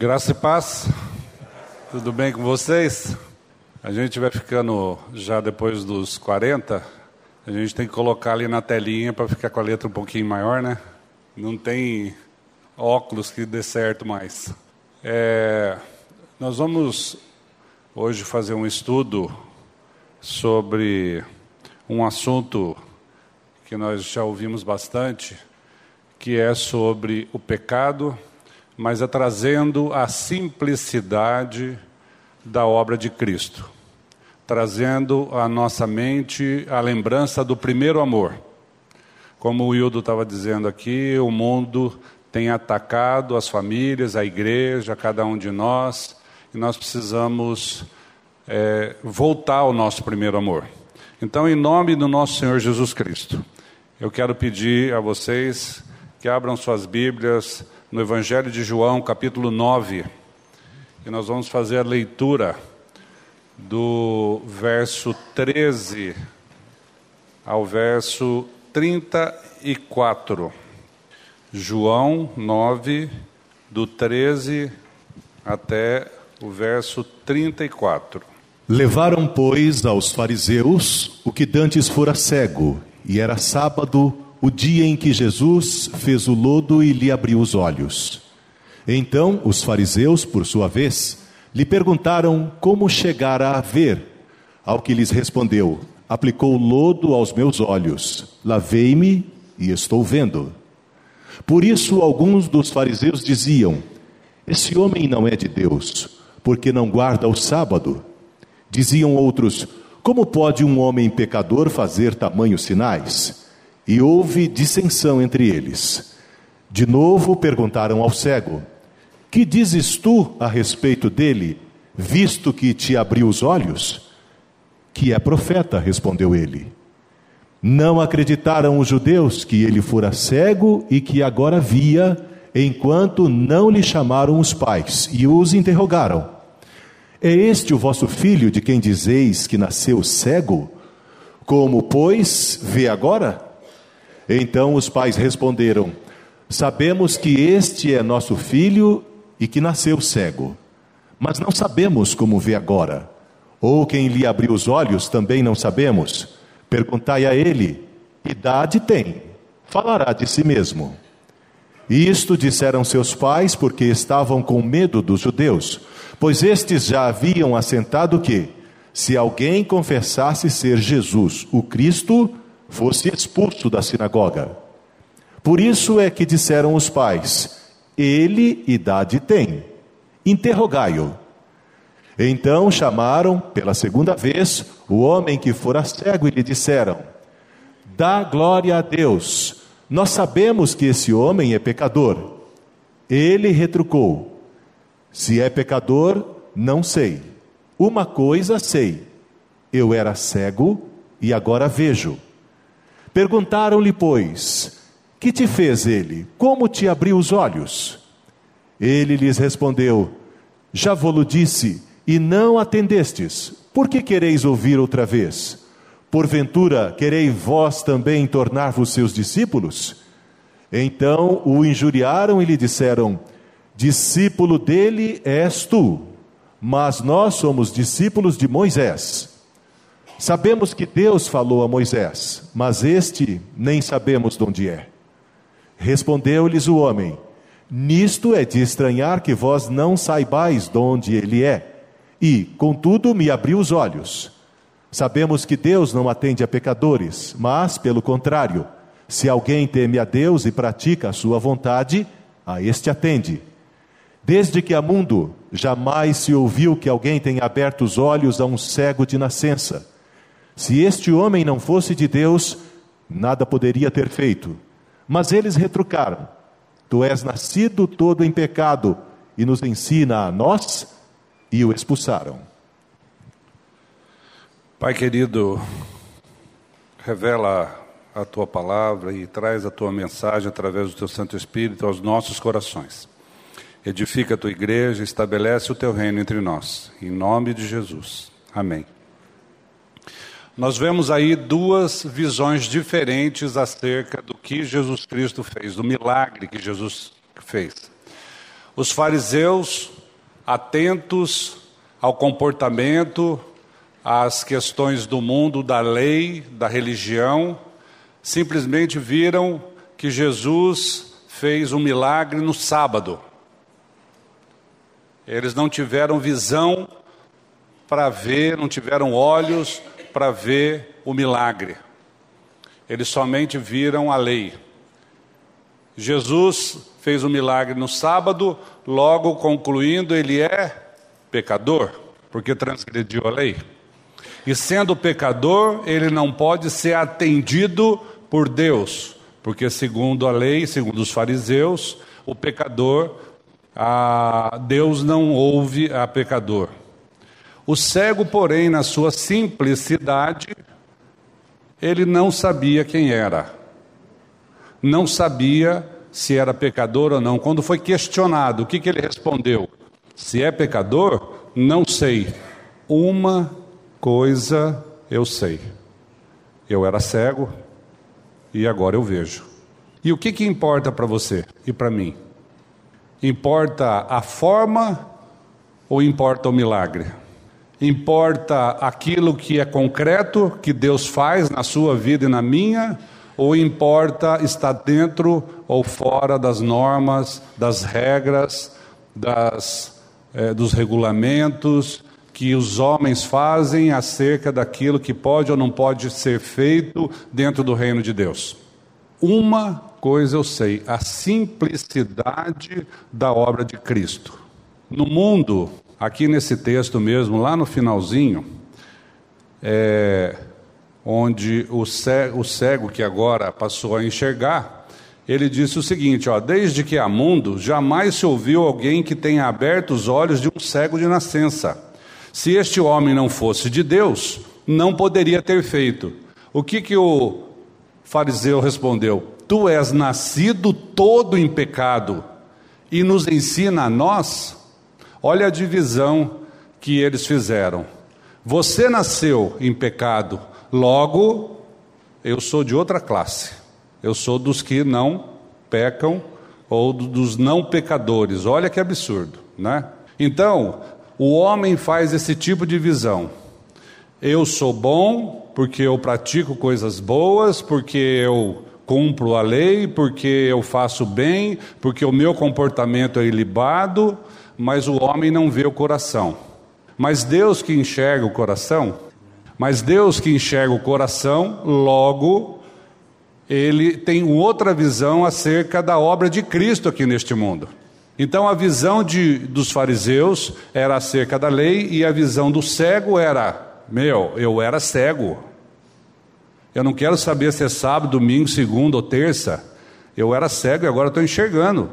Graça e paz, tudo bem com vocês? A gente vai ficando já depois dos 40, a gente tem que colocar ali na telinha para ficar com a letra um pouquinho maior, né? Não tem óculos que dê certo mais. É, nós vamos hoje fazer um estudo sobre um assunto que nós já ouvimos bastante, que é sobre o pecado mas é trazendo a simplicidade da obra de Cristo, trazendo à nossa mente a lembrança do primeiro amor. Como o Hildo estava dizendo aqui, o mundo tem atacado as famílias, a igreja, cada um de nós, e nós precisamos é, voltar ao nosso primeiro amor. Então, em nome do nosso Senhor Jesus Cristo, eu quero pedir a vocês que abram suas Bíblias no Evangelho de João, capítulo 9, e nós vamos fazer a leitura do verso 13 ao verso 34. João 9, do 13 até o verso 34. Levaram, pois, aos fariseus o que dantes fora cego, e era sábado, o dia em que Jesus fez o lodo e lhe abriu os olhos. Então os fariseus, por sua vez, lhe perguntaram como chegara a ver. Ao que lhes respondeu: Aplicou lodo aos meus olhos, lavei-me e estou vendo. Por isso, alguns dos fariseus diziam: Esse homem não é de Deus, porque não guarda o sábado. Diziam outros: Como pode um homem pecador fazer tamanhos sinais? E houve dissensão entre eles. De novo perguntaram ao cego: Que dizes tu a respeito dele, visto que te abriu os olhos? Que é profeta, respondeu ele. Não acreditaram os judeus que ele fora cego e que agora via, enquanto não lhe chamaram os pais e os interrogaram: É este o vosso filho de quem dizeis que nasceu cego? Como, pois, vê agora? Então os pais responderam: Sabemos que este é nosso filho e que nasceu cego, mas não sabemos como vê agora. Ou quem lhe abriu os olhos também não sabemos. Perguntai a ele: idade tem? Falará de si mesmo. Isto disseram seus pais porque estavam com medo dos judeus, pois estes já haviam assentado que, se alguém confessasse ser Jesus o Cristo, fosse expulso da sinagoga. Por isso é que disseram os pais: Ele idade tem, interrogai-o. Então chamaram pela segunda vez o homem que fora cego e lhe disseram: Dá glória a Deus, nós sabemos que esse homem é pecador. Ele retrucou: Se é pecador, não sei. Uma coisa sei: eu era cego e agora vejo. Perguntaram-lhe, pois, que te fez ele? Como te abriu os olhos? Ele lhes respondeu: Já vou-lo disse, e não atendestes. Por que quereis ouvir outra vez? Porventura, quereis vós também tornar-vos seus discípulos? Então o injuriaram e lhe disseram: Discípulo dele és tu, mas nós somos discípulos de Moisés. Sabemos que Deus falou a Moisés, mas este nem sabemos de onde é. Respondeu-lhes o homem: Nisto é de estranhar que vós não saibais de onde ele é. E, contudo, me abriu os olhos. Sabemos que Deus não atende a pecadores, mas, pelo contrário, se alguém teme a Deus e pratica a sua vontade, a este atende. Desde que há mundo, jamais se ouviu que alguém tenha aberto os olhos a um cego de nascença. Se este homem não fosse de Deus, nada poderia ter feito. Mas eles retrucaram: Tu és nascido todo em pecado e nos ensina a nós, e o expulsaram. Pai querido, revela a tua palavra e traz a tua mensagem através do teu Santo Espírito aos nossos corações. Edifica a tua igreja, estabelece o teu reino entre nós. Em nome de Jesus. Amém. Nós vemos aí duas visões diferentes acerca do que Jesus Cristo fez, do milagre que Jesus fez. Os fariseus, atentos ao comportamento, às questões do mundo, da lei, da religião, simplesmente viram que Jesus fez um milagre no sábado. Eles não tiveram visão para ver, não tiveram olhos para ver o milagre. Eles somente viram a lei. Jesus fez o um milagre no sábado, logo concluindo, ele é pecador, porque transgrediu a lei. E sendo pecador, ele não pode ser atendido por Deus, porque segundo a lei, segundo os fariseus, o pecador, Deus não ouve a pecador. O cego, porém, na sua simplicidade, ele não sabia quem era. Não sabia se era pecador ou não. Quando foi questionado, o que, que ele respondeu? Se é pecador, não sei. Uma coisa eu sei. Eu era cego e agora eu vejo. E o que, que importa para você e para mim? Importa a forma ou importa o milagre? Importa aquilo que é concreto que Deus faz na sua vida e na minha, ou importa estar dentro ou fora das normas, das regras, das, eh, dos regulamentos que os homens fazem acerca daquilo que pode ou não pode ser feito dentro do reino de Deus? Uma coisa eu sei: a simplicidade da obra de Cristo. No mundo, aqui nesse texto mesmo, lá no finalzinho, é, onde o cego, o cego que agora passou a enxergar, ele disse o seguinte: ó, desde que há mundo, jamais se ouviu alguém que tenha aberto os olhos de um cego de nascença. Se este homem não fosse de Deus, não poderia ter feito. O que, que o fariseu respondeu? Tu és nascido todo em pecado e nos ensina a nós Olha a divisão que eles fizeram. Você nasceu em pecado, logo eu sou de outra classe. Eu sou dos que não pecam ou dos não pecadores. Olha que absurdo, né? Então, o homem faz esse tipo de visão. Eu sou bom porque eu pratico coisas boas, porque eu cumpro a lei, porque eu faço bem, porque o meu comportamento é ilibado, mas o homem não vê o coração. Mas Deus que enxerga o coração, mas Deus que enxerga o coração, logo ele tem outra visão acerca da obra de Cristo aqui neste mundo. Então a visão de, dos fariseus era acerca da lei e a visão do cego era: meu, eu era cego. Eu não quero saber se é sábado, domingo, segunda ou terça. Eu era cego e agora estou enxergando,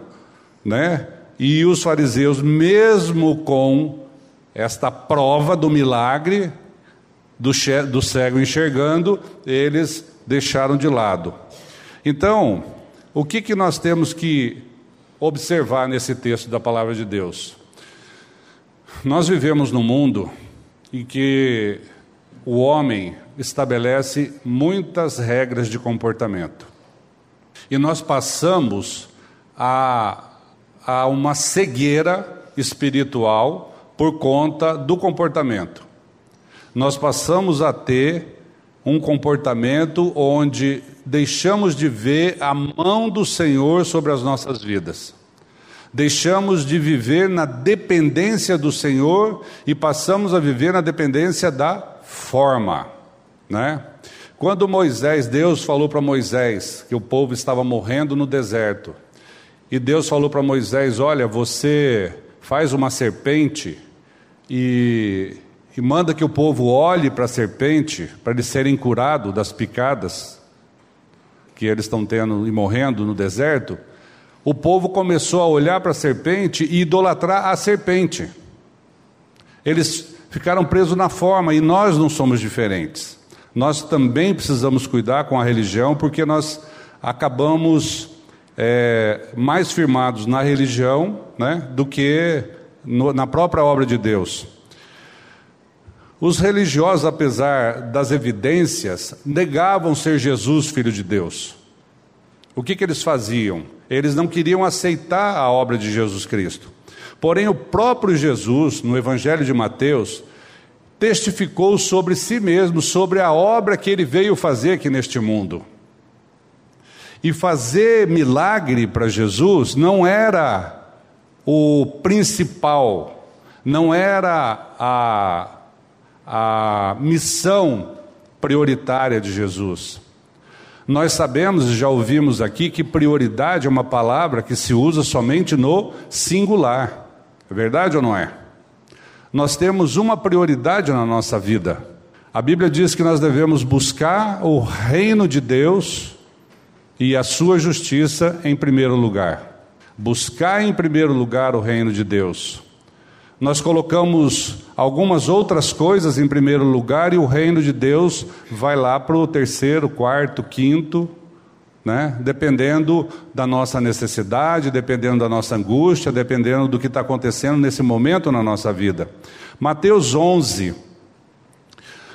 né? E os fariseus, mesmo com esta prova do milagre do, do cego enxergando, eles deixaram de lado. Então, o que, que nós temos que observar nesse texto da palavra de Deus? Nós vivemos num mundo em que o homem estabelece muitas regras de comportamento. E nós passamos a a uma cegueira espiritual por conta do comportamento. Nós passamos a ter um comportamento onde deixamos de ver a mão do Senhor sobre as nossas vidas. Deixamos de viver na dependência do Senhor e passamos a viver na dependência da forma, né? Quando Moisés, Deus falou para Moisés que o povo estava morrendo no deserto, e Deus falou para Moisés: Olha, você faz uma serpente e, e manda que o povo olhe para a serpente, para eles serem curados das picadas que eles estão tendo e morrendo no deserto. O povo começou a olhar para a serpente e idolatrar a serpente. Eles ficaram presos na forma e nós não somos diferentes. Nós também precisamos cuidar com a religião porque nós acabamos é, mais firmados na religião né, do que no, na própria obra de Deus. Os religiosos, apesar das evidências, negavam ser Jesus filho de Deus. O que, que eles faziam? Eles não queriam aceitar a obra de Jesus Cristo. Porém, o próprio Jesus, no Evangelho de Mateus, testificou sobre si mesmo, sobre a obra que ele veio fazer aqui neste mundo. E fazer milagre para Jesus não era o principal, não era a, a missão prioritária de Jesus. Nós sabemos e já ouvimos aqui que prioridade é uma palavra que se usa somente no singular. É verdade ou não é? Nós temos uma prioridade na nossa vida. A Bíblia diz que nós devemos buscar o reino de Deus e a sua justiça em primeiro lugar. Buscar em primeiro lugar o reino de Deus. Nós colocamos algumas outras coisas em primeiro lugar e o reino de Deus vai lá para o terceiro, quarto, quinto, né? dependendo da nossa necessidade, dependendo da nossa angústia, dependendo do que está acontecendo nesse momento na nossa vida. Mateus 11,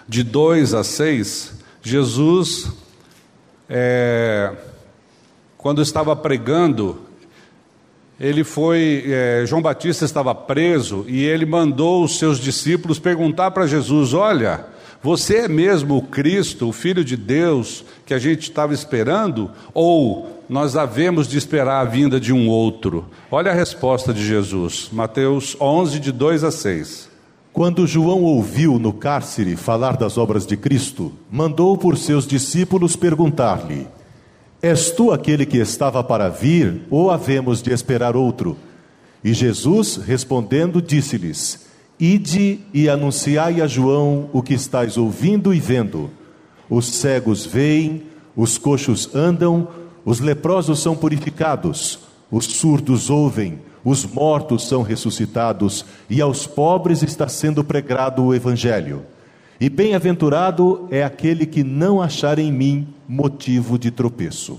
de 2 a 6, Jesus, é, quando estava pregando, ele foi, é, João Batista estava preso e ele mandou os seus discípulos perguntar para Jesus: Olha, você é mesmo o Cristo, o Filho de Deus que a gente estava esperando? Ou nós havemos de esperar a vinda de um outro? Olha a resposta de Jesus, Mateus 11, de 2 a 6. Quando João ouviu no cárcere falar das obras de Cristo, mandou por seus discípulos perguntar-lhe: És tu aquele que estava para vir, ou havemos de esperar outro? E Jesus, respondendo, disse-lhes: Ide e anunciai a João o que estáis ouvindo e vendo. Os cegos veem, os coxos andam, os leprosos são purificados, os surdos ouvem, os mortos são ressuscitados, e aos pobres está sendo pregado o Evangelho. E bem-aventurado é aquele que não achar em mim motivo de tropeço.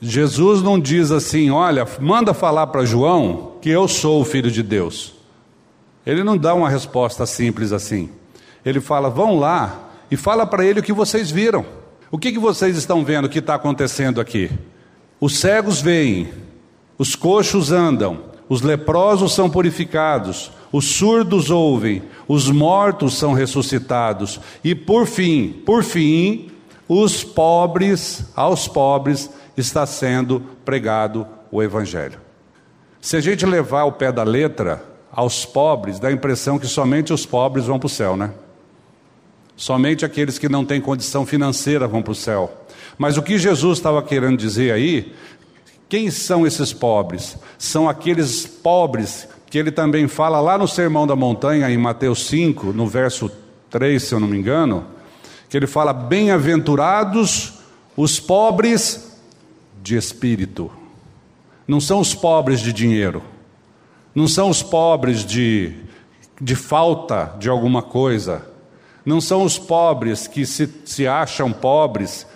Jesus não diz assim: olha, manda falar para João que eu sou o filho de Deus. Ele não dá uma resposta simples assim. Ele fala: vão lá e fala para ele o que vocês viram. O que, que vocês estão vendo que está acontecendo aqui? Os cegos veem, os coxos andam, os leprosos são purificados, os surdos ouvem, os mortos são ressuscitados, e por fim, por fim, os pobres, aos pobres está sendo pregado o evangelho. Se a gente levar o pé da letra aos pobres, dá a impressão que somente os pobres vão para o céu, né? Somente aqueles que não têm condição financeira vão para o céu. Mas o que Jesus estava querendo dizer aí, quem são esses pobres? São aqueles pobres que ele também fala lá no Sermão da Montanha, em Mateus 5, no verso 3, se eu não me engano, que ele fala: Bem-aventurados os pobres de espírito. Não são os pobres de dinheiro, não são os pobres de, de falta de alguma coisa, não são os pobres que se, se acham pobres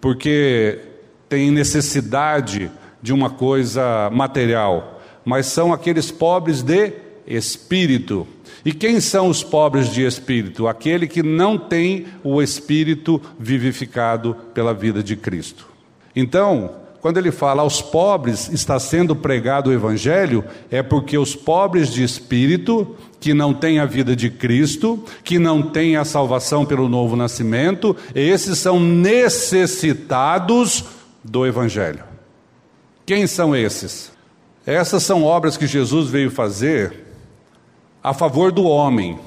porque têm necessidade de uma coisa material mas são aqueles pobres de espírito. E quem são os pobres de espírito? Aquele que não tem o espírito vivificado pela vida de Cristo. Então, quando ele fala aos pobres está sendo pregado o evangelho, é porque os pobres de espírito, que não têm a vida de Cristo, que não têm a salvação pelo novo nascimento, esses são necessitados do evangelho. Quem são esses? Essas são obras que Jesus veio fazer a favor do homem.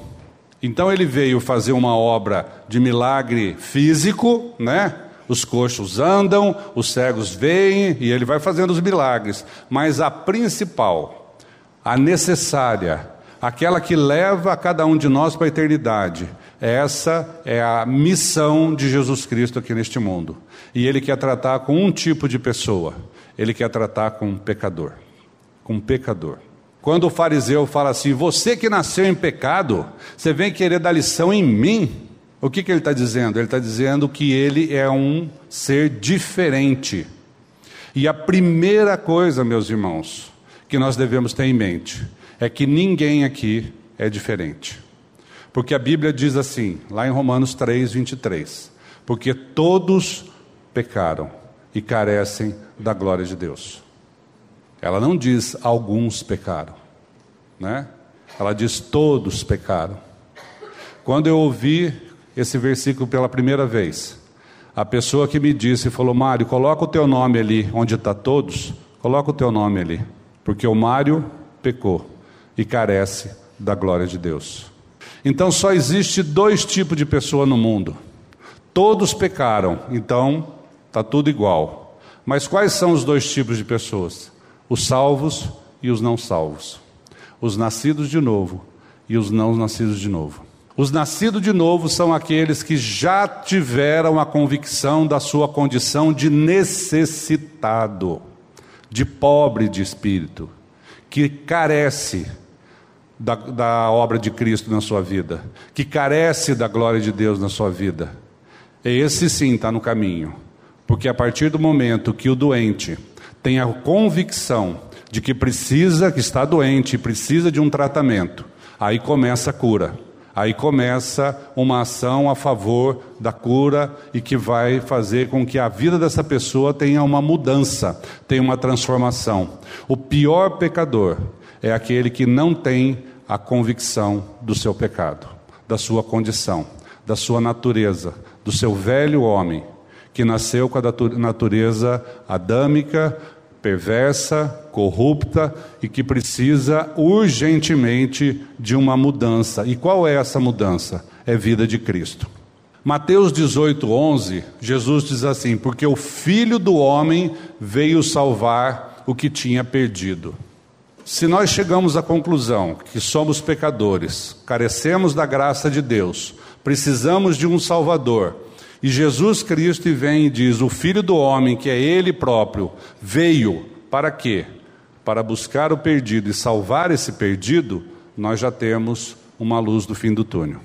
Então ele veio fazer uma obra de milagre físico, né? Os coxos andam, os cegos veem e ele vai fazendo os milagres. Mas a principal, a necessária, aquela que leva a cada um de nós para a eternidade, essa é a missão de Jesus Cristo aqui neste mundo. E ele quer tratar com um tipo de pessoa, ele quer tratar com um pecador com um pecador. Quando o fariseu fala assim, você que nasceu em pecado, você vem querer dar lição em mim, o que, que ele está dizendo? Ele está dizendo que ele é um ser diferente. E a primeira coisa, meus irmãos, que nós devemos ter em mente é que ninguém aqui é diferente. Porque a Bíblia diz assim, lá em Romanos 3, 23: Porque todos pecaram e carecem da glória de Deus. Ela não diz alguns pecaram. né? Ela diz: todos pecaram. Quando eu ouvi esse versículo pela primeira vez, a pessoa que me disse falou: Mário, coloca o teu nome ali onde está todos, coloca o teu nome ali, porque o Mário pecou e carece da glória de Deus. Então só existe dois tipos de pessoa no mundo. Todos pecaram, então está tudo igual. Mas quais são os dois tipos de pessoas? Os salvos e os não salvos. Os nascidos de novo e os não nascidos de novo. Os nascidos de novo são aqueles que já tiveram a convicção da sua condição de necessitado, de pobre de espírito, que carece da, da obra de Cristo na sua vida, que carece da glória de Deus na sua vida. Esse sim está no caminho, porque a partir do momento que o doente tem a convicção de que precisa, que está doente, precisa de um tratamento, aí começa a cura. Aí começa uma ação a favor da cura e que vai fazer com que a vida dessa pessoa tenha uma mudança, tenha uma transformação. O pior pecador é aquele que não tem a convicção do seu pecado, da sua condição, da sua natureza, do seu velho homem, que nasceu com a natureza adâmica, perversa, corrupta e que precisa urgentemente de uma mudança. E qual é essa mudança? É vida de Cristo. Mateus 18, 11, Jesus diz assim: Porque o Filho do Homem veio salvar o que tinha perdido. Se nós chegamos à conclusão que somos pecadores, carecemos da graça de Deus, precisamos de um Salvador, e Jesus Cristo vem e diz: O Filho do homem, que é Ele próprio, veio para quê? Para buscar o perdido e salvar esse perdido, nós já temos uma luz do fim do túnel.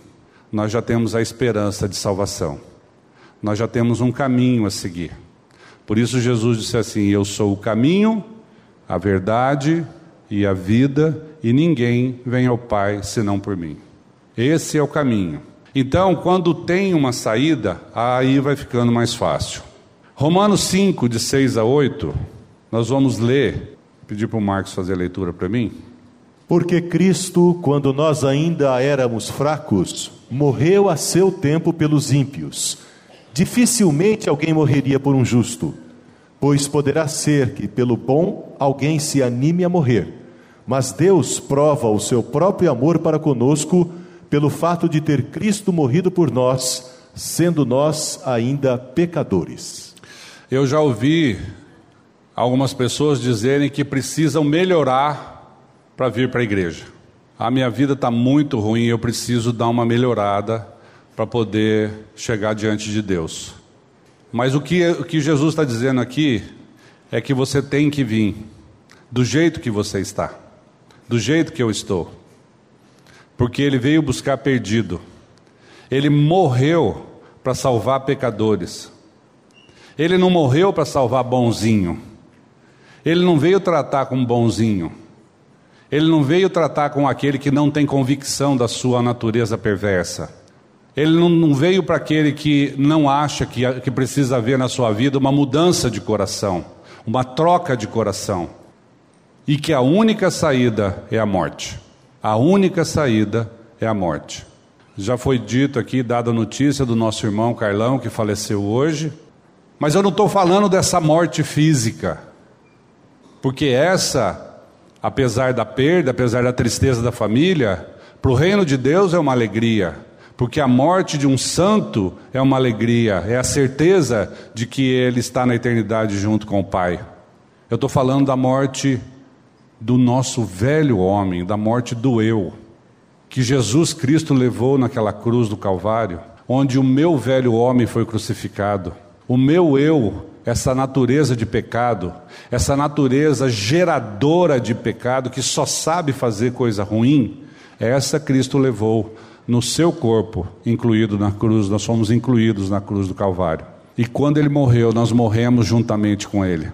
Nós já temos a esperança de salvação. Nós já temos um caminho a seguir. Por isso Jesus disse assim: Eu sou o caminho, a verdade e a vida, e ninguém vem ao Pai senão por mim. Esse é o caminho. Então, quando tem uma saída, aí vai ficando mais fácil. Romanos 5, de 6 a 8, nós vamos ler. Pedir para o Marcos fazer a leitura para mim. Porque Cristo, quando nós ainda éramos fracos, morreu a seu tempo pelos ímpios. Dificilmente alguém morreria por um justo, pois poderá ser que pelo bom alguém se anime a morrer. Mas Deus prova o seu próprio amor para conosco pelo fato de ter Cristo morrido por nós, sendo nós ainda pecadores. Eu já ouvi algumas pessoas dizerem que precisam melhorar para vir para a igreja. A minha vida está muito ruim, eu preciso dar uma melhorada para poder chegar diante de Deus. Mas o que, o que Jesus está dizendo aqui é que você tem que vir do jeito que você está, do jeito que eu estou porque ele veio buscar perdido. Ele morreu para salvar pecadores. Ele não morreu para salvar bonzinho. Ele não veio tratar com bonzinho. Ele não veio tratar com aquele que não tem convicção da sua natureza perversa. Ele não, veio para aquele que não acha que, que precisa haver na sua vida uma mudança de coração, uma troca de coração. E que a única saída é a morte. A única saída é a morte. Já foi dito aqui, dada a notícia do nosso irmão Carlão, que faleceu hoje, mas eu não estou falando dessa morte física, porque essa, apesar da perda, apesar da tristeza da família, para o reino de Deus é uma alegria, porque a morte de um santo é uma alegria, é a certeza de que ele está na eternidade junto com o Pai. Eu estou falando da morte do nosso velho homem, da morte do eu, que Jesus Cristo levou naquela cruz do Calvário, onde o meu velho homem foi crucificado. O meu eu, essa natureza de pecado, essa natureza geradora de pecado, que só sabe fazer coisa ruim, essa Cristo levou no seu corpo, incluído na cruz, nós fomos incluídos na cruz do Calvário. E quando ele morreu, nós morremos juntamente com ele.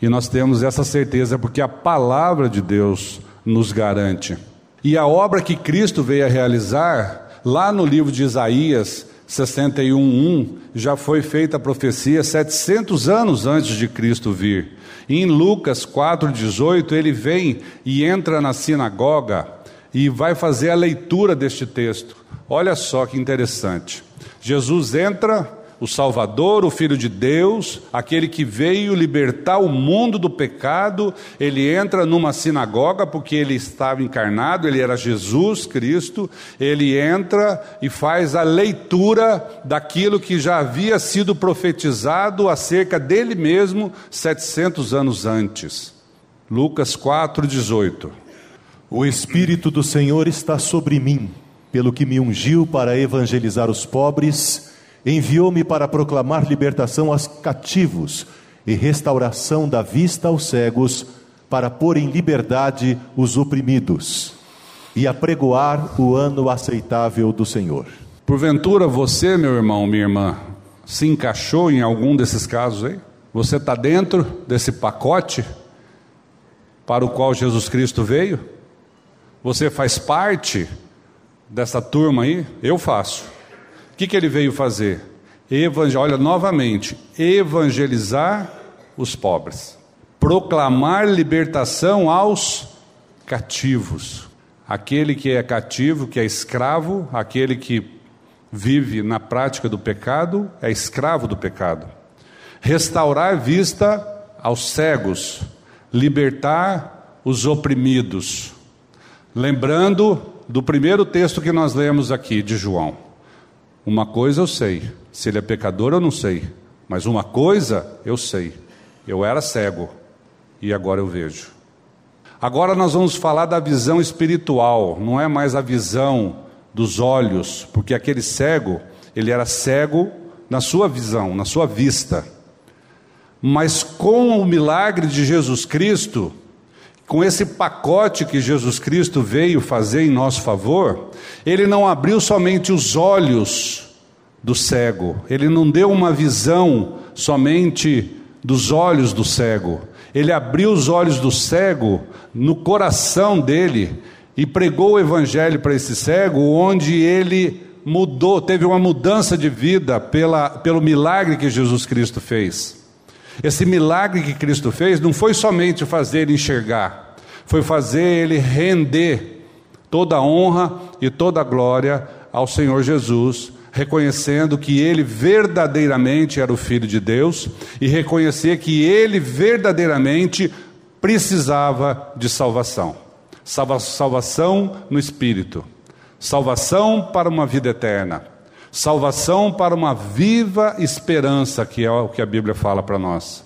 E nós temos essa certeza porque a palavra de Deus nos garante. E a obra que Cristo veio a realizar, lá no livro de Isaías, 61:1 já foi feita a profecia 700 anos antes de Cristo vir. E em Lucas 4:18 ele vem e entra na sinagoga e vai fazer a leitura deste texto. Olha só que interessante. Jesus entra o Salvador, o Filho de Deus, aquele que veio libertar o mundo do pecado, ele entra numa sinagoga porque ele estava encarnado, ele era Jesus Cristo, ele entra e faz a leitura daquilo que já havia sido profetizado acerca dele mesmo 700 anos antes. Lucas 4:18. O Espírito do Senhor está sobre mim, pelo que me ungiu para evangelizar os pobres, enviou-me para proclamar libertação aos cativos e restauração da vista aos cegos, para pôr em liberdade os oprimidos e apregoar o ano aceitável do Senhor. Porventura você, meu irmão, minha irmã, se encaixou em algum desses casos aí? Você está dentro desse pacote para o qual Jesus Cristo veio? Você faz parte dessa turma aí? Eu faço que, que ele veio fazer? Evangel... Olha, novamente, evangelizar os pobres, proclamar libertação aos cativos. Aquele que é cativo, que é escravo, aquele que vive na prática do pecado, é escravo do pecado. Restaurar vista aos cegos, libertar os oprimidos. Lembrando do primeiro texto que nós lemos aqui de João. Uma coisa eu sei, se ele é pecador eu não sei, mas uma coisa eu sei: eu era cego e agora eu vejo. Agora nós vamos falar da visão espiritual, não é mais a visão dos olhos, porque aquele cego, ele era cego na sua visão, na sua vista. Mas com o milagre de Jesus Cristo, com esse pacote que Jesus Cristo veio fazer em nosso favor, ele não abriu somente os olhos do cego, ele não deu uma visão somente dos olhos do cego, ele abriu os olhos do cego no coração dele e pregou o evangelho para esse cego, onde ele mudou, teve uma mudança de vida pela, pelo milagre que Jesus Cristo fez. Esse milagre que Cristo fez não foi somente fazer ele enxergar, foi fazer ele render toda honra e toda glória ao Senhor Jesus, reconhecendo que ele verdadeiramente era o Filho de Deus e reconhecer que ele verdadeiramente precisava de salvação. Salva salvação no Espírito, salvação para uma vida eterna salvação para uma viva esperança, que é o que a Bíblia fala para nós.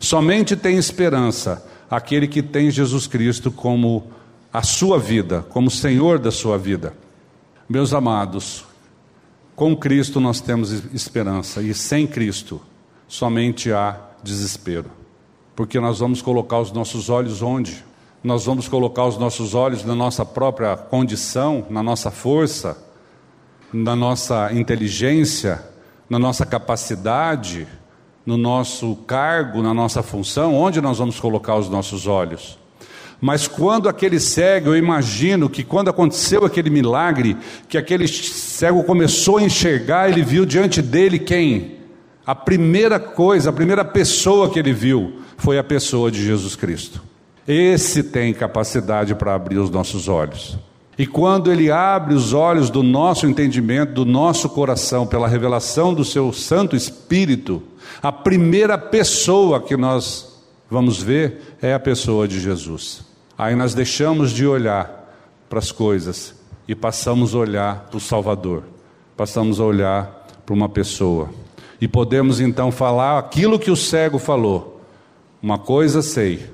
Somente tem esperança aquele que tem Jesus Cristo como a sua vida, como Senhor da sua vida. Meus amados, com Cristo nós temos esperança e sem Cristo somente há desespero. Porque nós vamos colocar os nossos olhos onde? Nós vamos colocar os nossos olhos na nossa própria condição, na nossa força, na nossa inteligência, na nossa capacidade, no nosso cargo, na nossa função, onde nós vamos colocar os nossos olhos? Mas quando aquele cego, eu imagino que quando aconteceu aquele milagre, que aquele cego começou a enxergar, ele viu diante dele quem? A primeira coisa, a primeira pessoa que ele viu foi a pessoa de Jesus Cristo. Esse tem capacidade para abrir os nossos olhos. E quando Ele abre os olhos do nosso entendimento, do nosso coração, pela revelação do Seu Santo Espírito, a primeira pessoa que nós vamos ver é a pessoa de Jesus. Aí nós deixamos de olhar para as coisas e passamos a olhar para o Salvador, passamos a olhar para uma pessoa. E podemos então falar aquilo que o cego falou. Uma coisa sei,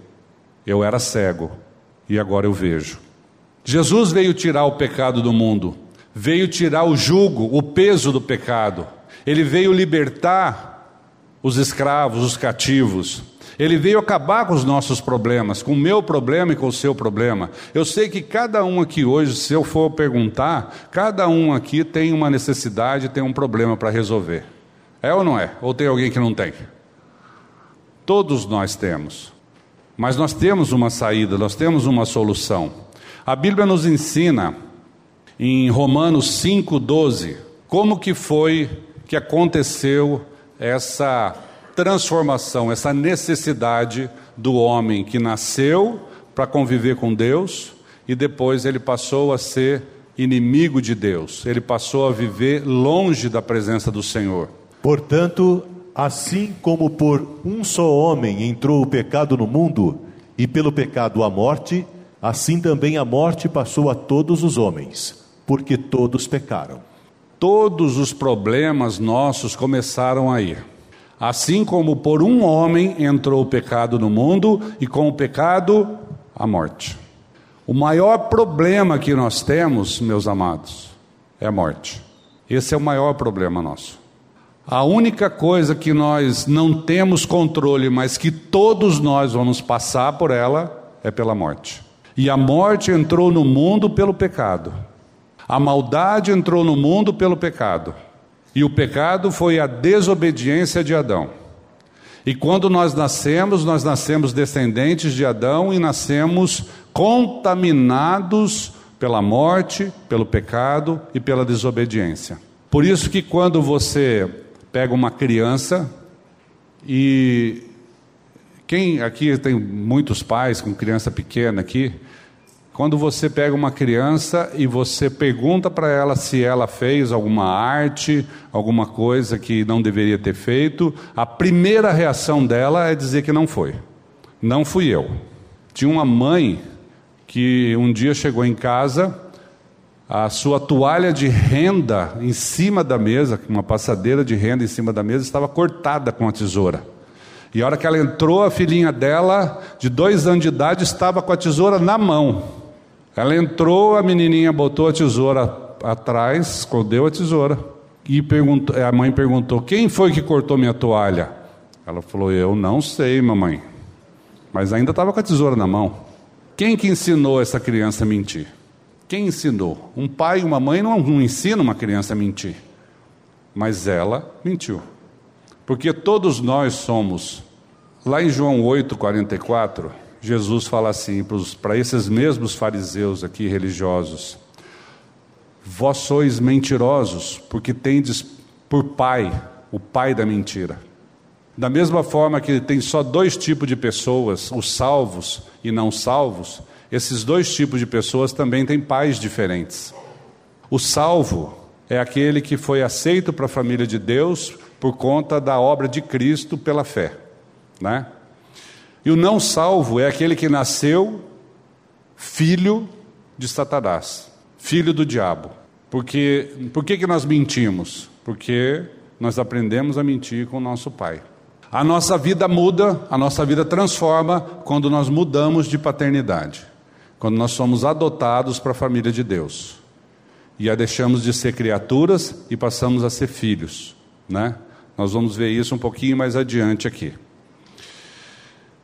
eu era cego e agora eu vejo. Jesus veio tirar o pecado do mundo, veio tirar o jugo, o peso do pecado. Ele veio libertar os escravos, os cativos. Ele veio acabar com os nossos problemas, com o meu problema e com o seu problema. Eu sei que cada um aqui hoje, se eu for perguntar, cada um aqui tem uma necessidade, tem um problema para resolver. É ou não é? Ou tem alguém que não tem? Todos nós temos. Mas nós temos uma saída, nós temos uma solução. A Bíblia nos ensina em Romanos 5,12, como que foi que aconteceu essa transformação, essa necessidade do homem que nasceu para conviver com Deus e depois ele passou a ser inimigo de Deus, ele passou a viver longe da presença do Senhor. Portanto, assim como por um só homem entrou o pecado no mundo, e pelo pecado a morte, assim também a morte passou a todos os homens, porque todos pecaram. Todos os problemas nossos começaram aí. Assim como por um homem entrou o pecado no mundo, e com o pecado a morte. O maior problema que nós temos, meus amados, é a morte. Esse é o maior problema nosso. A única coisa que nós não temos controle, mas que todos nós vamos passar por ela, é pela morte. E a morte entrou no mundo pelo pecado. A maldade entrou no mundo pelo pecado. E o pecado foi a desobediência de Adão. E quando nós nascemos, nós nascemos descendentes de Adão e nascemos contaminados pela morte, pelo pecado e pela desobediência. Por isso que quando você pega uma criança e quem aqui tem muitos pais com criança pequena aqui, quando você pega uma criança e você pergunta para ela se ela fez alguma arte, alguma coisa que não deveria ter feito, a primeira reação dela é dizer que não foi. Não fui eu. Tinha uma mãe que um dia chegou em casa, a sua toalha de renda em cima da mesa, uma passadeira de renda em cima da mesa, estava cortada com a tesoura. E a hora que ela entrou, a filhinha dela, de dois anos de idade, estava com a tesoura na mão. Ela entrou, a menininha botou a tesoura atrás, escondeu a tesoura. E perguntou, a mãe perguntou: Quem foi que cortou minha toalha? Ela falou: Eu não sei, mamãe. Mas ainda estava com a tesoura na mão. Quem que ensinou essa criança a mentir? Quem ensinou? Um pai e uma mãe não, não ensinam uma criança a mentir. Mas ela mentiu. Porque todos nós somos. Lá em João 8, 44, Jesus fala assim para esses mesmos fariseus aqui religiosos: Vós sois mentirosos, porque tendes por pai o pai da mentira. Da mesma forma que tem só dois tipos de pessoas, os salvos e não salvos, esses dois tipos de pessoas também têm pais diferentes. O salvo é aquele que foi aceito para a família de Deus por conta da obra de Cristo pela fé, né? E o não salvo é aquele que nasceu filho de Satanás, filho do diabo. Porque por que, que nós mentimos? Porque nós aprendemos a mentir com o nosso pai. A nossa vida muda, a nossa vida transforma quando nós mudamos de paternidade. Quando nós somos adotados para a família de Deus. E a deixamos de ser criaturas e passamos a ser filhos, né? Nós vamos ver isso um pouquinho mais adiante aqui.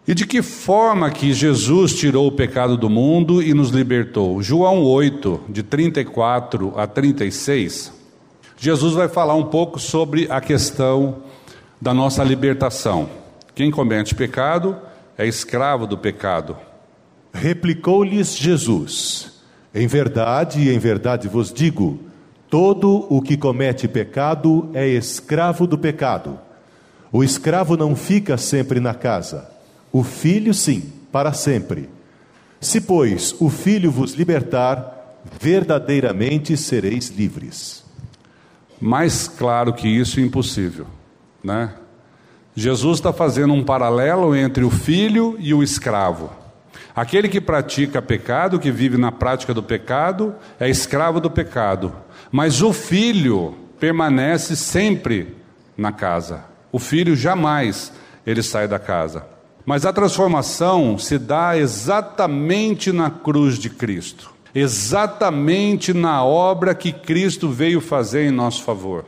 E de que forma que Jesus tirou o pecado do mundo e nos libertou? João 8, de 34 a 36, Jesus vai falar um pouco sobre a questão da nossa libertação. Quem comete pecado é escravo do pecado. Replicou-lhes Jesus: Em verdade em verdade vos digo: todo o que comete pecado é escravo do pecado. O escravo não fica sempre na casa o filho, sim, para sempre. Se, pois, o filho vos libertar, verdadeiramente sereis livres. Mais claro que isso, impossível, né? Jesus está fazendo um paralelo entre o filho e o escravo. Aquele que pratica pecado, que vive na prática do pecado, é escravo do pecado. Mas o filho permanece sempre na casa. O filho jamais ele sai da casa. Mas a transformação se dá exatamente na cruz de Cristo, exatamente na obra que Cristo veio fazer em nosso favor.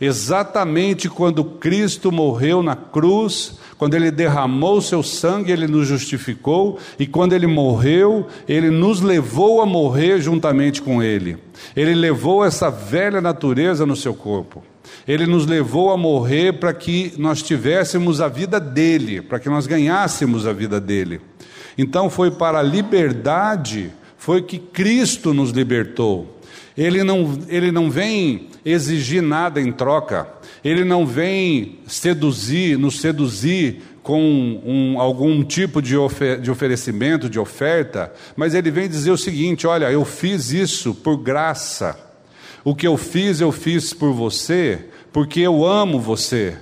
Exatamente quando Cristo morreu na cruz, quando ele derramou seu sangue, ele nos justificou, e quando ele morreu, ele nos levou a morrer juntamente com ele. Ele levou essa velha natureza no seu corpo. Ele nos levou a morrer para que nós tivéssemos a vida dele, para que nós ganhássemos a vida dele. Então foi para a liberdade, foi que Cristo nos libertou. Ele não, ele não vem exigir nada em troca, ele não vem seduzir, nos seduzir com um, algum tipo de, ofer de oferecimento, de oferta, mas ele vem dizer o seguinte: olha, eu fiz isso por graça. O que eu fiz, eu fiz por você, porque eu amo você.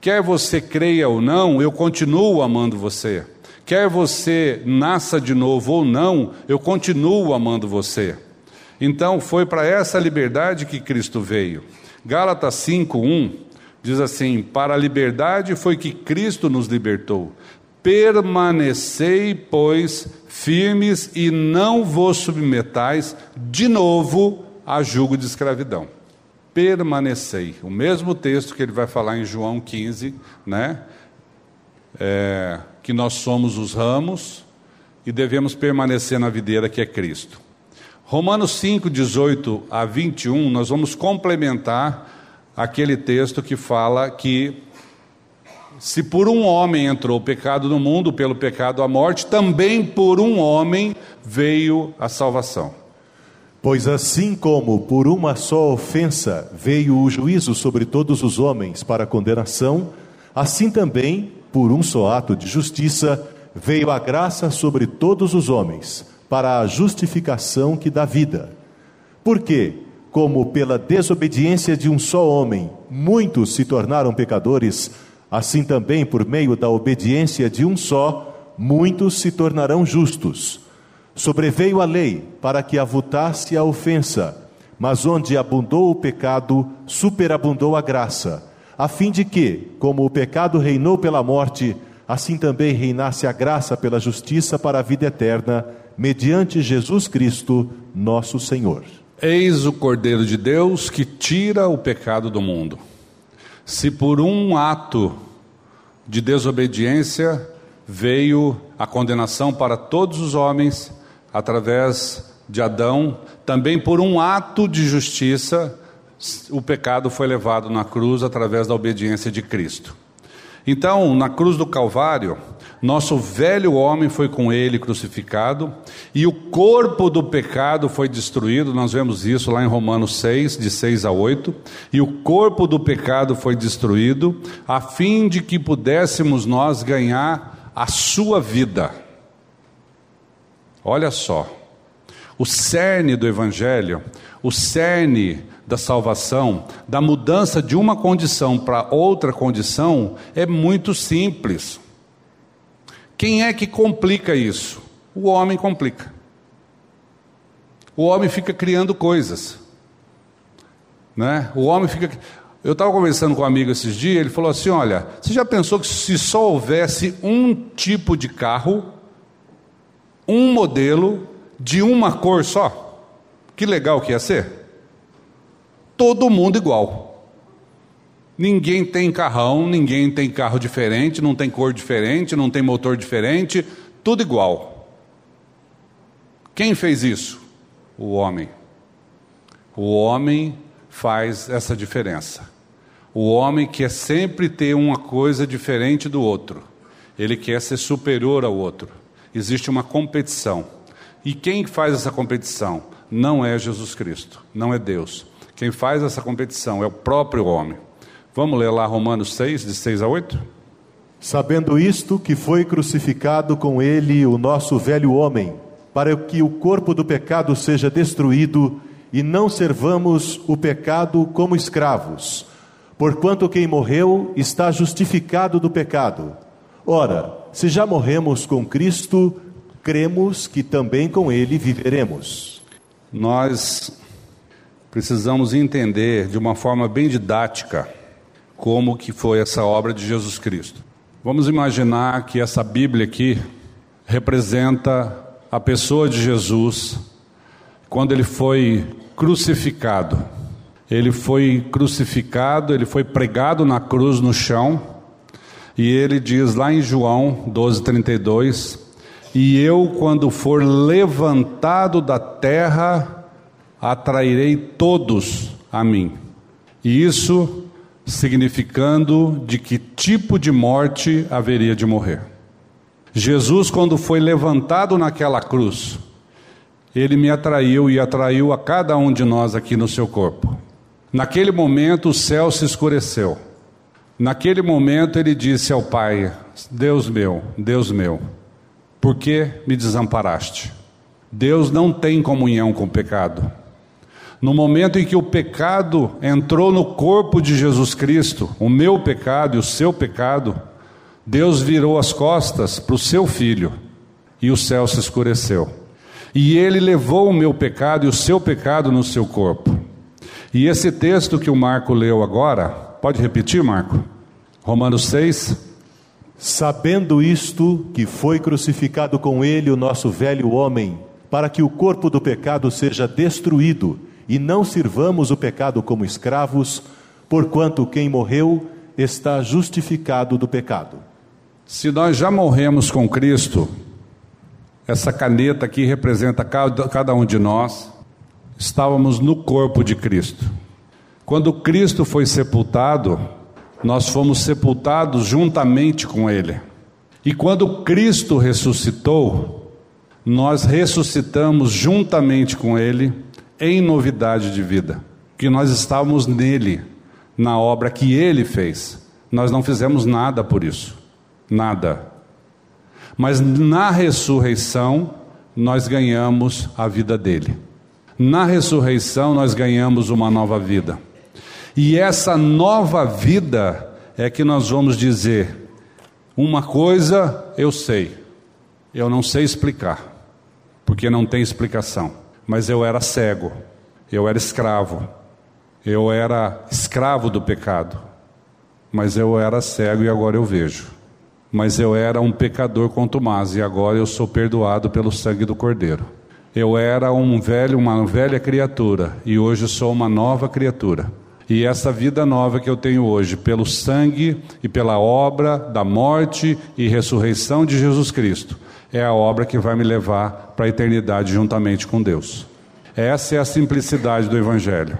Quer você creia ou não, eu continuo amando você. Quer você nasça de novo ou não, eu continuo amando você. Então, foi para essa liberdade que Cristo veio. Gálatas 5:1 diz assim: "Para a liberdade foi que Cristo nos libertou. Permanecei, pois, firmes e não vos submetais de novo a julgo de escravidão." Permanecei. O mesmo texto que ele vai falar em João 15, né? É, que nós somos os ramos e devemos permanecer na videira que é Cristo. Romanos 5, 18 a 21, nós vamos complementar aquele texto que fala que se por um homem entrou o pecado no mundo, pelo pecado a morte, também por um homem veio a salvação. Pois assim como por uma só ofensa veio o juízo sobre todos os homens para condenação, assim também, por um só ato de justiça, veio a graça sobre todos os homens para a justificação que dá vida. Porque, como pela desobediência de um só homem muitos se tornaram pecadores, assim também por meio da obediência de um só muitos se tornarão justos. Sobreveio a lei para que avultasse a ofensa, mas onde abundou o pecado, superabundou a graça, a fim de que, como o pecado reinou pela morte, assim também reinasse a graça pela justiça para a vida eterna mediante Jesus Cristo, nosso Senhor. Eis o Cordeiro de Deus que tira o pecado do mundo. Se por um ato de desobediência veio a condenação para todos os homens, através de Adão, também por um ato de justiça, o pecado foi levado na cruz através da obediência de Cristo. Então, na cruz do Calvário, nosso velho homem foi com ele crucificado e o corpo do pecado foi destruído. Nós vemos isso lá em Romanos 6, de 6 a 8. E o corpo do pecado foi destruído a fim de que pudéssemos nós ganhar a sua vida. Olha só, o cerne do Evangelho, o cerne da salvação, da mudança de uma condição para outra condição, é muito simples. Quem é que complica isso? O homem complica. O homem fica criando coisas. Né? O homem fica. Eu estava conversando com um amigo esses dias, ele falou assim: Olha, você já pensou que se só houvesse um tipo de carro, um modelo, de uma cor só? Que legal que ia ser? Todo mundo igual. Ninguém tem carrão, ninguém tem carro diferente, não tem cor diferente, não tem motor diferente, tudo igual. Quem fez isso? O homem. O homem faz essa diferença. O homem quer sempre ter uma coisa diferente do outro. Ele quer ser superior ao outro. Existe uma competição. E quem faz essa competição? Não é Jesus Cristo, não é Deus. Quem faz essa competição é o próprio homem. Vamos ler lá Romanos 6, de 6 a 8? Sabendo isto, que foi crucificado com ele o nosso velho homem, para que o corpo do pecado seja destruído e não servamos o pecado como escravos, porquanto quem morreu está justificado do pecado. Ora, se já morremos com Cristo, cremos que também com ele viveremos. Nós precisamos entender de uma forma bem didática como que foi essa obra de Jesus Cristo. Vamos imaginar que essa Bíblia aqui representa a pessoa de Jesus quando ele foi crucificado. Ele foi crucificado, ele foi pregado na cruz no chão, e ele diz lá em João 12:32, e eu quando for levantado da terra, atrairei todos a mim. E isso significando de que tipo de morte haveria de morrer. Jesus, quando foi levantado naquela cruz, ele me atraiu e atraiu a cada um de nós aqui no seu corpo. Naquele momento o céu se escureceu. Naquele momento ele disse ao Pai: Deus meu, Deus meu, por que me desamparaste? Deus não tem comunhão com o pecado. No momento em que o pecado entrou no corpo de Jesus Cristo, o meu pecado e o seu pecado, Deus virou as costas para o seu filho e o céu se escureceu. E ele levou o meu pecado e o seu pecado no seu corpo. E esse texto que o Marco leu agora, pode repetir, Marco? Romanos 6. Sabendo isto, que foi crucificado com ele o nosso velho homem, para que o corpo do pecado seja destruído, e não sirvamos o pecado como escravos, porquanto quem morreu está justificado do pecado. Se nós já morremos com Cristo, essa caneta aqui representa cada, cada um de nós, estávamos no corpo de Cristo. Quando Cristo foi sepultado, nós fomos sepultados juntamente com Ele. E quando Cristo ressuscitou, nós ressuscitamos juntamente com Ele em novidade de vida, que nós estávamos nele, na obra que Ele fez. Nós não fizemos nada por isso, nada. Mas na ressurreição, nós ganhamos a vida dele. Na ressurreição, nós ganhamos uma nova vida. E essa nova vida é que nós vamos dizer: uma coisa eu sei, eu não sei explicar, porque não tem explicação, mas eu era cego, eu era escravo, eu era escravo do pecado, mas eu era cego e agora eu vejo. Mas eu era um pecador contumaz e agora eu sou perdoado pelo sangue do Cordeiro. Eu era um velho, uma velha criatura e hoje sou uma nova criatura. E essa vida nova que eu tenho hoje, pelo sangue e pela obra da morte e ressurreição de Jesus Cristo, é a obra que vai me levar para a eternidade juntamente com Deus. Essa é a simplicidade do Evangelho.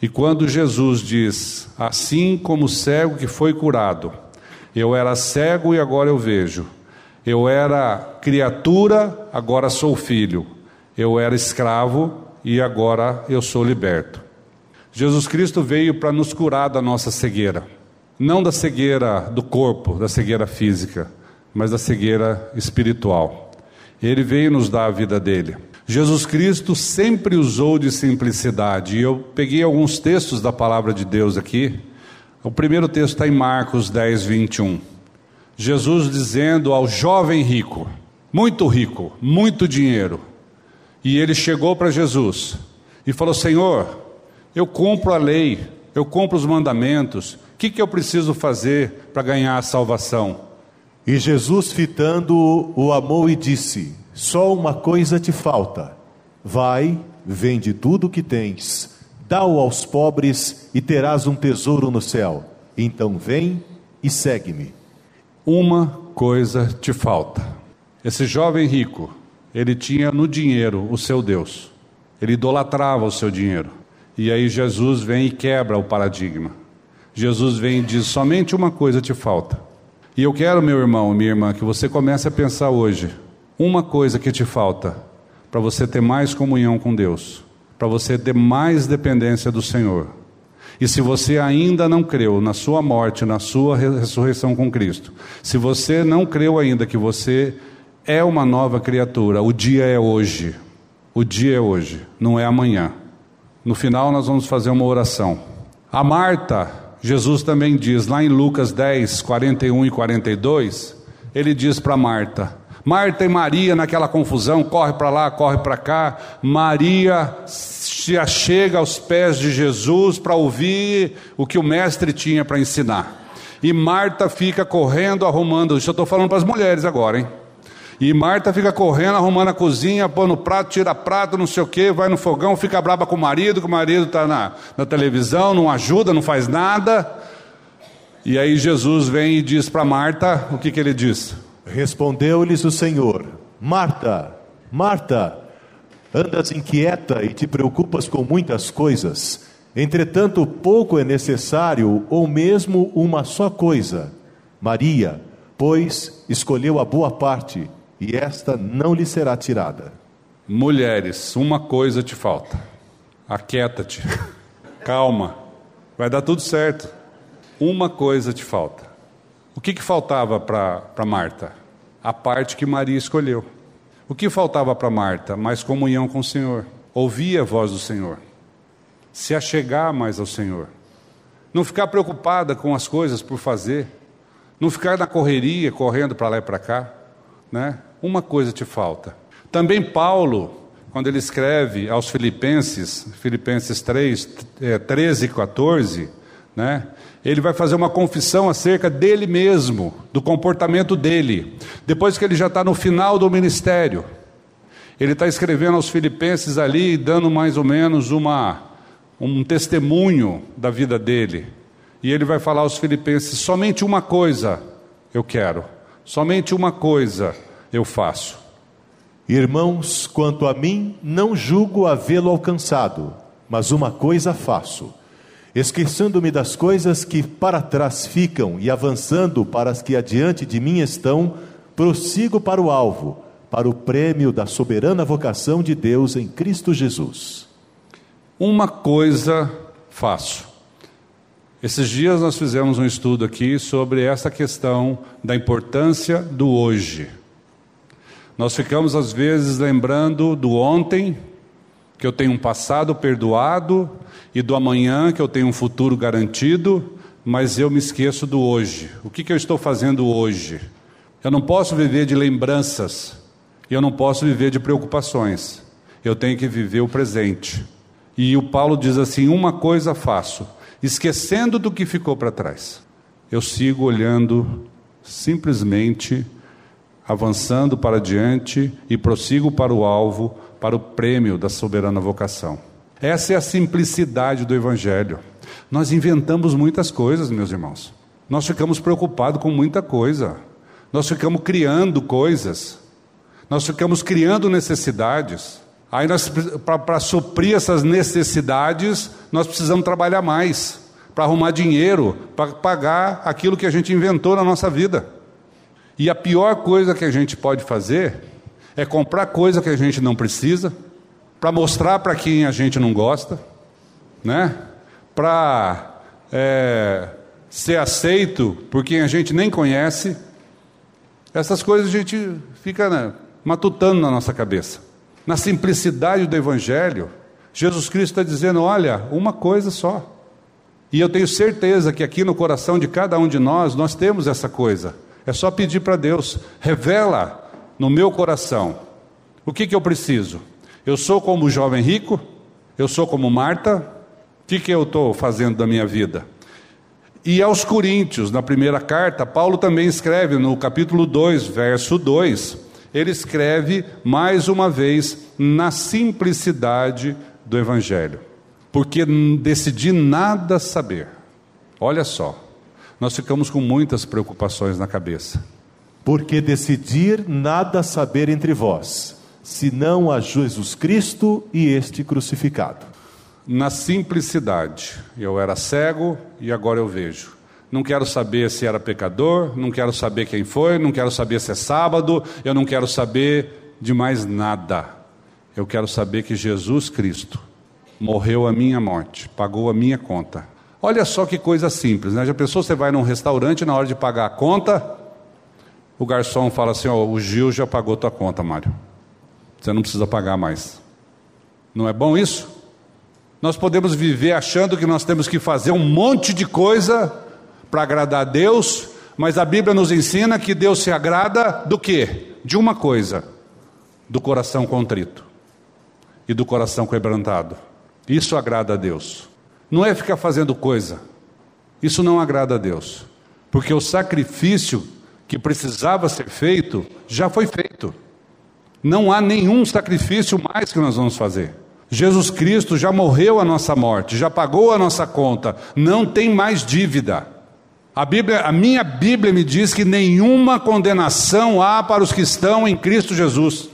E quando Jesus diz: Assim como o cego que foi curado, eu era cego e agora eu vejo. Eu era criatura, agora sou filho. Eu era escravo e agora eu sou liberto. Jesus Cristo veio para nos curar da nossa cegueira, não da cegueira do corpo, da cegueira física, mas da cegueira espiritual. Ele veio nos dar a vida dele. Jesus Cristo sempre usou de simplicidade, e eu peguei alguns textos da palavra de Deus aqui. O primeiro texto está em Marcos 10, 21. Jesus dizendo ao jovem rico, muito rico, muito dinheiro, e ele chegou para Jesus e falou: Senhor, eu cumpro a lei, eu cumpro os mandamentos. O que, que eu preciso fazer para ganhar a salvação? E Jesus, fitando-o, o amou e disse: Só uma coisa te falta. Vai, vende tudo o que tens, dá-o aos pobres e terás um tesouro no céu. Então vem e segue-me. Uma coisa te falta. Esse jovem rico, ele tinha no dinheiro o seu Deus. Ele idolatrava o seu dinheiro. E aí Jesus vem e quebra o paradigma. Jesus vem e diz: somente uma coisa te falta. E eu quero, meu irmão, minha irmã, que você comece a pensar hoje: uma coisa que te falta para você ter mais comunhão com Deus, para você ter mais dependência do Senhor. E se você ainda não creu na sua morte, na sua ressurreição com Cristo, se você não creu ainda que você é uma nova criatura, o dia é hoje. O dia é hoje, não é amanhã. No final, nós vamos fazer uma oração. A Marta, Jesus também diz, lá em Lucas 10, 41 e 42, ele diz para Marta: Marta e Maria, naquela confusão, corre para lá, corre para cá. Maria se achega aos pés de Jesus para ouvir o que o mestre tinha para ensinar. E Marta fica correndo, arrumando. Isso eu estou falando para as mulheres agora, hein? E Marta fica correndo, arrumando a cozinha, põe no prato, tira prato, não sei o que, vai no fogão, fica brava com o marido, que o marido está na, na televisão, não ajuda, não faz nada. E aí Jesus vem e diz para Marta, o que, que ele diz? Respondeu-lhes o Senhor: Marta, Marta, andas inquieta e te preocupas com muitas coisas. Entretanto, pouco é necessário, ou mesmo uma só coisa. Maria, pois, escolheu a boa parte e esta não lhe será tirada. Mulheres, uma coisa te falta: aquieta-te. Calma, vai dar tudo certo. Uma coisa te falta. O que, que faltava para Marta? A parte que Maria escolheu. O que faltava para Marta? Mais comunhão com o Senhor. Ouvir a voz do Senhor. Se achegar mais ao Senhor. Não ficar preocupada com as coisas por fazer. Não ficar na correria, correndo para lá e para cá. Né? Uma coisa te falta. Também Paulo, quando ele escreve aos Filipenses, Filipenses 3, 13 e 14, né? Ele vai fazer uma confissão acerca dele mesmo, do comportamento dele, depois que ele já está no final do ministério. Ele está escrevendo aos Filipenses ali, dando mais ou menos uma, um testemunho da vida dele. E ele vai falar aos Filipenses: somente uma coisa eu quero, somente uma coisa eu faço. Irmãos, quanto a mim, não julgo havê-lo alcançado, mas uma coisa faço esquecendo-me das coisas que para trás ficam e avançando para as que adiante de mim estão, prossigo para o alvo, para o prêmio da soberana vocação de Deus em Cristo Jesus. Uma coisa faço. Esses dias nós fizemos um estudo aqui sobre essa questão da importância do hoje. Nós ficamos às vezes lembrando do ontem, que eu tenho um passado perdoado e do amanhã, que eu tenho um futuro garantido, mas eu me esqueço do hoje. O que, que eu estou fazendo hoje? Eu não posso viver de lembranças, eu não posso viver de preocupações, eu tenho que viver o presente. E o Paulo diz assim: uma coisa faço, esquecendo do que ficou para trás, eu sigo olhando simplesmente avançando para diante e prossigo para o alvo, para o prêmio da soberana vocação. Essa é a simplicidade do Evangelho. Nós inventamos muitas coisas, meus irmãos. Nós ficamos preocupados com muita coisa. Nós ficamos criando coisas. Nós ficamos criando necessidades. Aí, para suprir essas necessidades, nós precisamos trabalhar mais para arrumar dinheiro, para pagar aquilo que a gente inventou na nossa vida. E a pior coisa que a gente pode fazer é comprar coisa que a gente não precisa, para mostrar para quem a gente não gosta, né? Para é, ser aceito por quem a gente nem conhece. Essas coisas a gente fica né, matutando na nossa cabeça. Na simplicidade do Evangelho, Jesus Cristo está dizendo: olha, uma coisa só. E eu tenho certeza que aqui no coração de cada um de nós, nós temos essa coisa. É só pedir para Deus, revela no meu coração o que, que eu preciso. Eu sou como o jovem rico, eu sou como Marta, o que, que eu estou fazendo da minha vida? E aos Coríntios, na primeira carta, Paulo também escreve no capítulo 2, verso 2, ele escreve mais uma vez na simplicidade do Evangelho, porque decidi nada saber. Olha só, nós ficamos com muitas preocupações na cabeça. Porque decidir nada saber entre vós, senão a Jesus Cristo e este crucificado. Na simplicidade, eu era cego e agora eu vejo. Não quero saber se era pecador, não quero saber quem foi, não quero saber se é sábado, eu não quero saber de mais nada. Eu quero saber que Jesus Cristo morreu a minha morte, pagou a minha conta Olha só que coisa simples, né? Já pensou, você vai num restaurante, na hora de pagar a conta, o garçom fala assim, ó, o Gil já pagou tua conta, Mário. Você não precisa pagar mais. Não é bom isso? Nós podemos viver achando que nós temos que fazer um monte de coisa para agradar a Deus, mas a Bíblia nos ensina que Deus se agrada do quê? De uma coisa: do coração contrito e do coração quebrantado. Isso agrada a Deus. Não é ficar fazendo coisa. Isso não agrada a Deus. Porque o sacrifício que precisava ser feito já foi feito. Não há nenhum sacrifício mais que nós vamos fazer. Jesus Cristo já morreu a nossa morte, já pagou a nossa conta, não tem mais dívida. A Bíblia, a minha Bíblia me diz que nenhuma condenação há para os que estão em Cristo Jesus.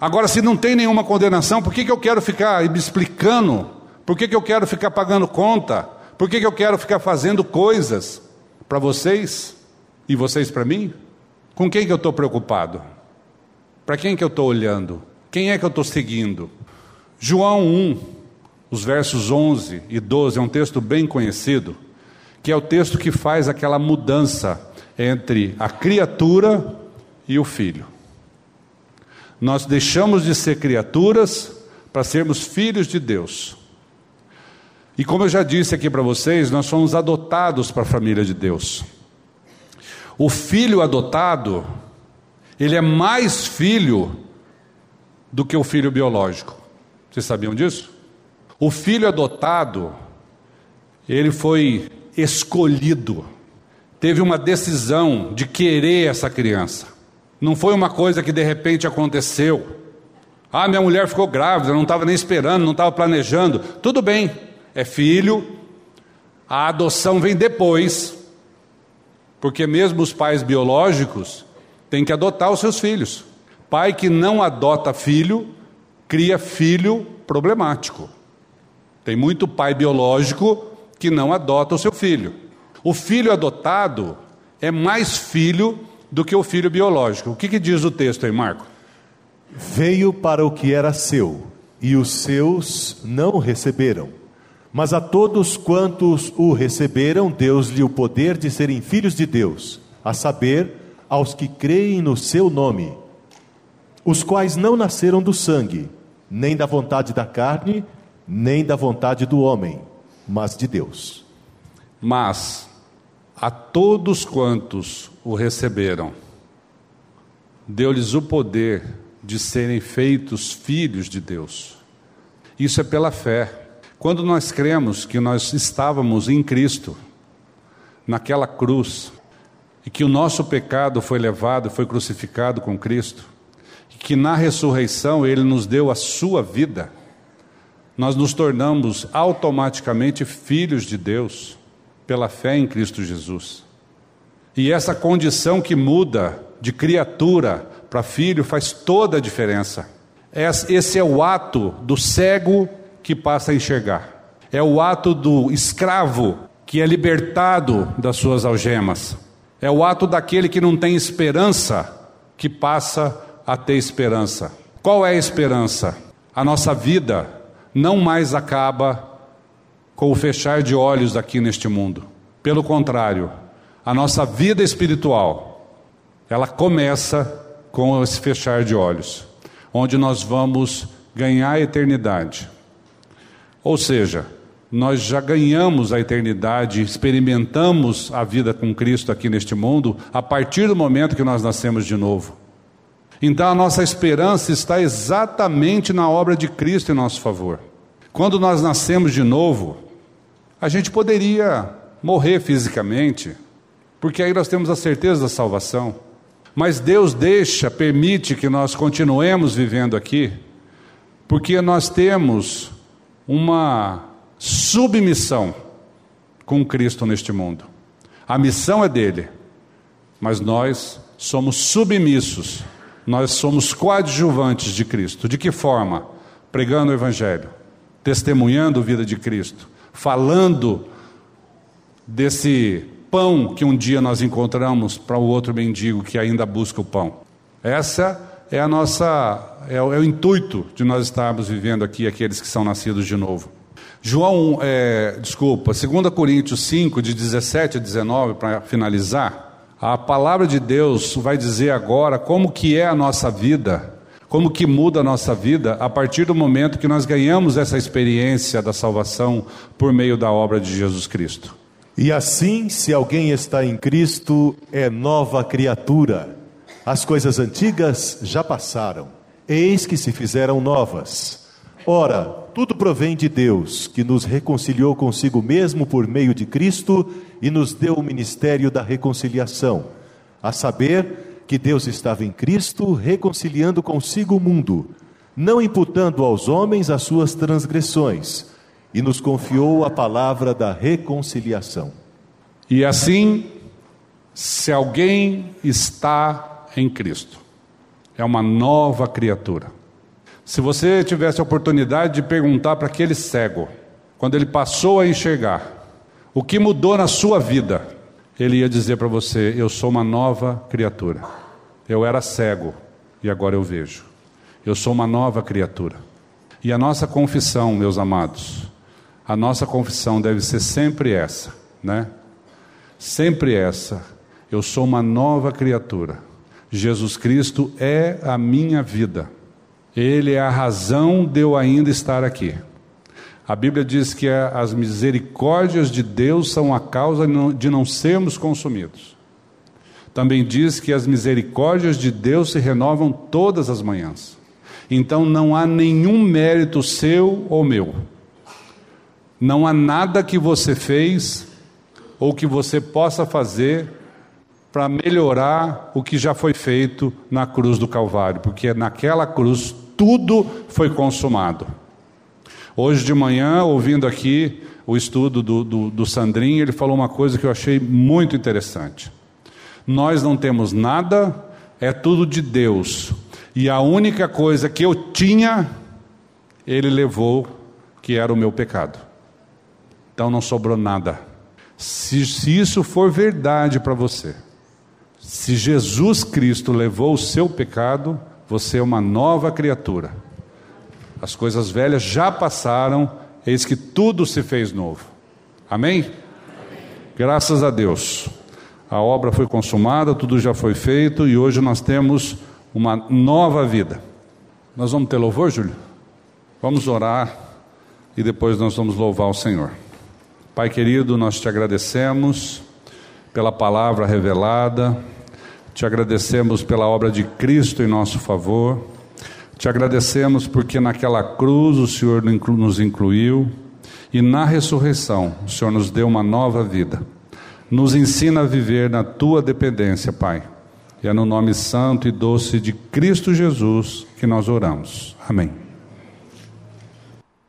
Agora, se não tem nenhuma condenação, por que, que eu quero ficar me explicando por que, que eu quero ficar pagando conta? Por que, que eu quero ficar fazendo coisas para vocês e vocês para mim? Com quem que eu estou preocupado? Para quem que eu estou olhando? Quem é que eu estou seguindo? João 1, os versos 11 e 12, é um texto bem conhecido, que é o texto que faz aquela mudança entre a criatura e o filho. Nós deixamos de ser criaturas para sermos filhos de Deus. E como eu já disse aqui para vocês, nós somos adotados para a família de Deus. O filho adotado, ele é mais filho do que o filho biológico. Vocês sabiam disso? O filho adotado, ele foi escolhido, teve uma decisão de querer essa criança. Não foi uma coisa que de repente aconteceu. Ah, minha mulher ficou grávida, não estava nem esperando, não estava planejando. Tudo bem, é filho, a adoção vem depois, porque mesmo os pais biológicos têm que adotar os seus filhos. Pai que não adota filho, cria filho problemático. Tem muito pai biológico que não adota o seu filho. O filho adotado é mais filho do que o filho biológico. O que, que diz o texto aí, Marco? Veio para o que era seu, e os seus não receberam. Mas a todos quantos o receberam, Deus-lhe o poder de serem filhos de Deus, a saber, aos que creem no seu nome, os quais não nasceram do sangue, nem da vontade da carne, nem da vontade do homem, mas de Deus. Mas a todos quantos o receberam, deu-lhes o poder de serem feitos filhos de Deus. Isso é pela fé. Quando nós cremos que nós estávamos em Cristo, naquela cruz, e que o nosso pecado foi levado, foi crucificado com Cristo, e que na ressurreição Ele nos deu a sua vida, nós nos tornamos automaticamente filhos de Deus pela fé em Cristo Jesus. E essa condição que muda de criatura para filho faz toda a diferença. Esse é o ato do cego que passa a enxergar. É o ato do escravo que é libertado das suas algemas. É o ato daquele que não tem esperança que passa a ter esperança. Qual é a esperança? A nossa vida não mais acaba com o fechar de olhos aqui neste mundo. Pelo contrário, a nossa vida espiritual, ela começa com esse fechar de olhos, onde nós vamos ganhar a eternidade. Ou seja, nós já ganhamos a eternidade, experimentamos a vida com Cristo aqui neste mundo a partir do momento que nós nascemos de novo. Então a nossa esperança está exatamente na obra de Cristo em nosso favor. Quando nós nascemos de novo, a gente poderia morrer fisicamente, porque aí nós temos a certeza da salvação. Mas Deus deixa, permite que nós continuemos vivendo aqui, porque nós temos uma submissão com Cristo neste mundo. A missão é dele, mas nós somos submissos nós somos coadjuvantes de Cristo. De que forma? Pregando o Evangelho, testemunhando a vida de Cristo, falando desse pão que um dia nós encontramos para o outro mendigo que ainda busca o pão. Essa é a nossa é o, é o intuito de nós estarmos vivendo aqui aqueles que são nascidos de novo. João, é, desculpa, 2 Coríntios 5, de 17 a 19, para finalizar, a palavra de Deus vai dizer agora como que é a nossa vida, como que muda a nossa vida a partir do momento que nós ganhamos essa experiência da salvação por meio da obra de Jesus Cristo. E assim, se alguém está em Cristo, é nova criatura. As coisas antigas já passaram, eis que se fizeram novas. Ora, tudo provém de Deus, que nos reconciliou consigo mesmo por meio de Cristo e nos deu o ministério da reconciliação, a saber que Deus estava em Cristo reconciliando consigo o mundo, não imputando aos homens as suas transgressões, e nos confiou a palavra da reconciliação. E assim, se alguém está em Cristo, é uma nova criatura. Se você tivesse a oportunidade de perguntar para aquele cego, quando ele passou a enxergar, o que mudou na sua vida? Ele ia dizer para você: Eu sou uma nova criatura. Eu era cego e agora eu vejo. Eu sou uma nova criatura. E a nossa confissão, meus amados, a nossa confissão deve ser sempre essa, né? Sempre essa. Eu sou uma nova criatura. Jesus Cristo é a minha vida. Ele é a razão de eu ainda estar aqui. A Bíblia diz que as misericórdias de Deus são a causa de não sermos consumidos. Também diz que as misericórdias de Deus se renovam todas as manhãs. Então não há nenhum mérito seu ou meu. Não há nada que você fez ou que você possa fazer para melhorar o que já foi feito na cruz do Calvário, porque naquela cruz tudo foi consumado. Hoje de manhã, ouvindo aqui o estudo do, do, do Sandrinho, ele falou uma coisa que eu achei muito interessante. Nós não temos nada, é tudo de Deus. E a única coisa que eu tinha, ele levou, que era o meu pecado. Então não sobrou nada. Se, se isso for verdade para você, se Jesus Cristo levou o seu pecado, você é uma nova criatura. As coisas velhas já passaram, eis que tudo se fez novo. Amém? Graças a Deus. A obra foi consumada, tudo já foi feito e hoje nós temos uma nova vida. Nós vamos ter louvor, Júlio? Vamos orar e depois nós vamos louvar o Senhor. Pai querido, nós te agradecemos pela palavra revelada, te agradecemos pela obra de Cristo em nosso favor. Te agradecemos porque naquela cruz o Senhor nos incluiu e na ressurreição o Senhor nos deu uma nova vida. Nos ensina a viver na tua dependência, Pai. E é no nome santo e doce de Cristo Jesus que nós oramos. Amém.